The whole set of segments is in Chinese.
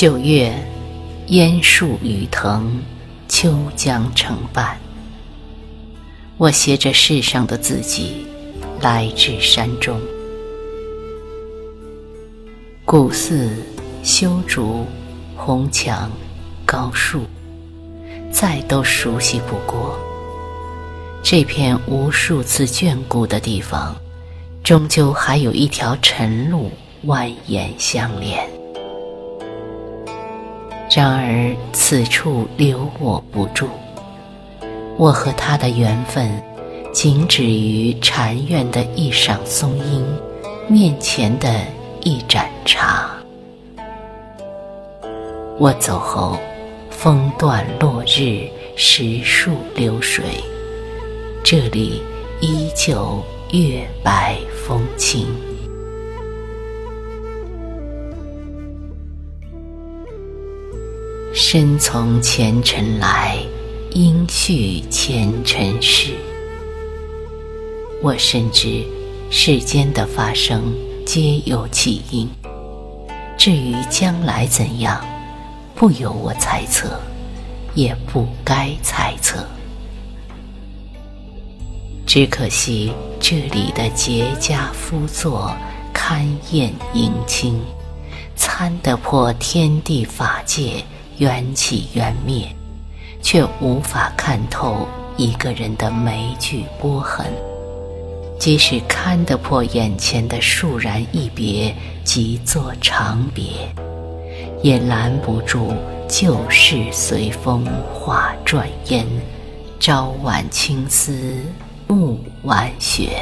九月，烟树雨藤，秋江成伴。我携着世上的自己，来至山中。古寺、修竹、红墙、高树，再都熟悉不过。这片无数次眷顾的地方，终究还有一条晨路蜿蜒相连。然而此处留我不住，我和他的缘分，仅止于禅院的一赏松樱，面前的一盏茶。我走后，风断落日，石树流水。这里依旧月白风清。身从前尘来，应续前尘事。我深知世间的发生皆有其因，至于将来怎样，不由我猜测，也不该猜测。只可惜这里的结痂夫作，勘验迎清，参得破天地法界缘起缘灭，却无法看透一个人的眉聚波痕。即使看得破眼前的倏然一别，即作长别，也拦不住旧事随风化转烟，朝晚青丝。暮晚雪，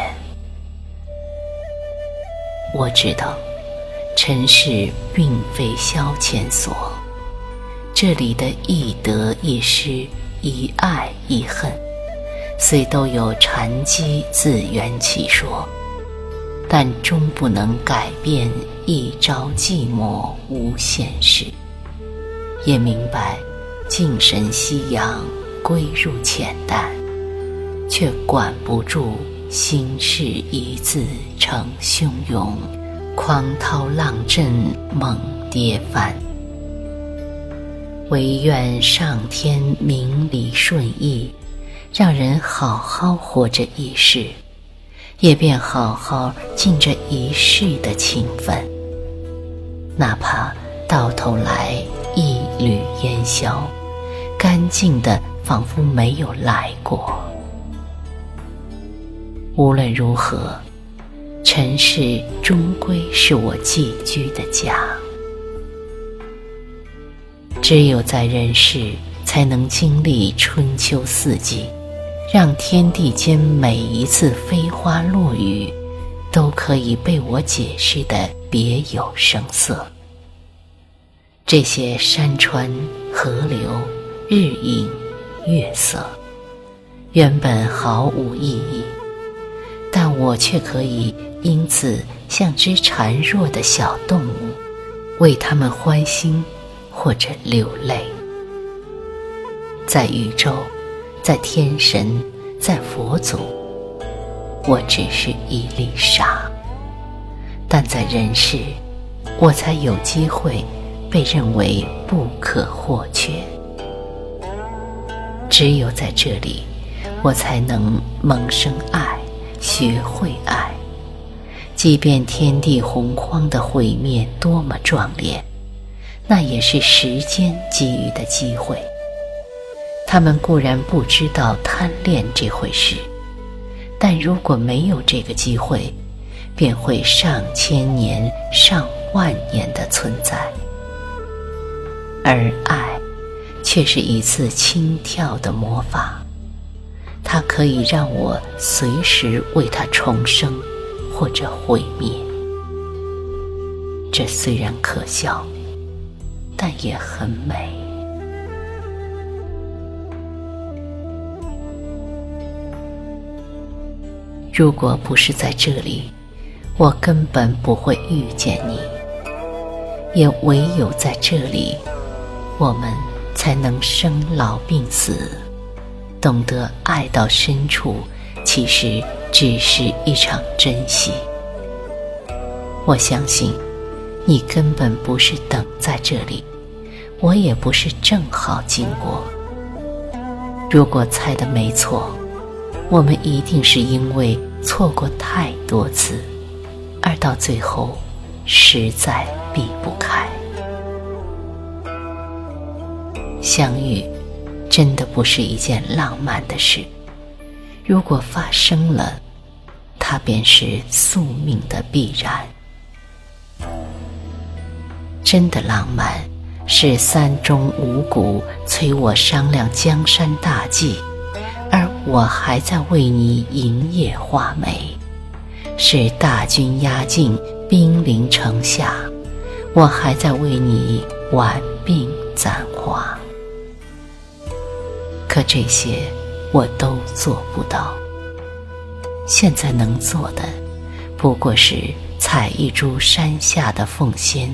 我知道，尘世并非消遣所。这里的一得一失，一爱一恨，虽都有禅机自圆其说，但终不能改变一朝寂寞无限事。也明白，静神夕阳，归入浅淡。却管不住心事一字成汹涌，狂涛浪阵猛跌翻。唯愿上天明理顺意，让人好好活着一世，也便好好尽这一世的情分。哪怕到头来一缕烟消，干净的仿佛没有来过。无论如何，尘世终归是我寄居的家。只有在人世，才能经历春秋四季，让天地间每一次飞花落雨，都可以被我解释的别有声色。这些山川、河流、日影、月色，原本毫无意义。但我却可以因此像只孱弱的小动物，为他们欢心或者流泪。在宇宙，在天神，在佛祖，我只是一粒沙；但在人世，我才有机会被认为不可或缺。只有在这里，我才能萌生爱。学会爱，即便天地洪荒的毁灭多么壮烈，那也是时间给予的机会。他们固然不知道贪恋这回事，但如果没有这个机会，便会上千年、上万年的存在。而爱，却是一次轻跳的魔法。它可以让我随时为它重生，或者毁灭。这虽然可笑，但也很美。如果不是在这里，我根本不会遇见你。也唯有在这里，我们才能生老病死。懂得爱到深处，其实只是一场珍惜。我相信，你根本不是等在这里，我也不是正好经过。如果猜的没错，我们一定是因为错过太多次，而到最后实在避不开。相遇真的不是一件浪漫的事，如果发生了，它便是宿命的必然。真的浪漫，是三中五谷催我商量江山大计，而我还在为你营业画眉；是大军压境，兵临城下，我还在为你挽鬓簪花。可这些我都做不到。现在能做的，不过是采一株山下的凤仙。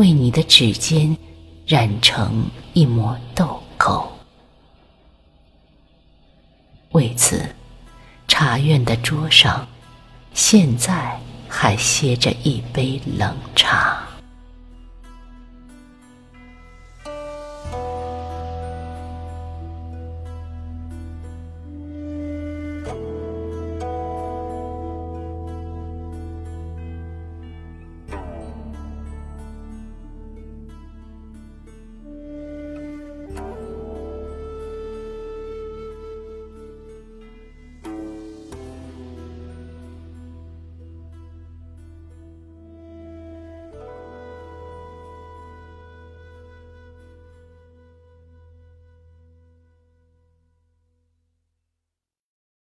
为你的指尖染成一抹豆蔻，为此，茶院的桌上现在还歇着一杯冷茶。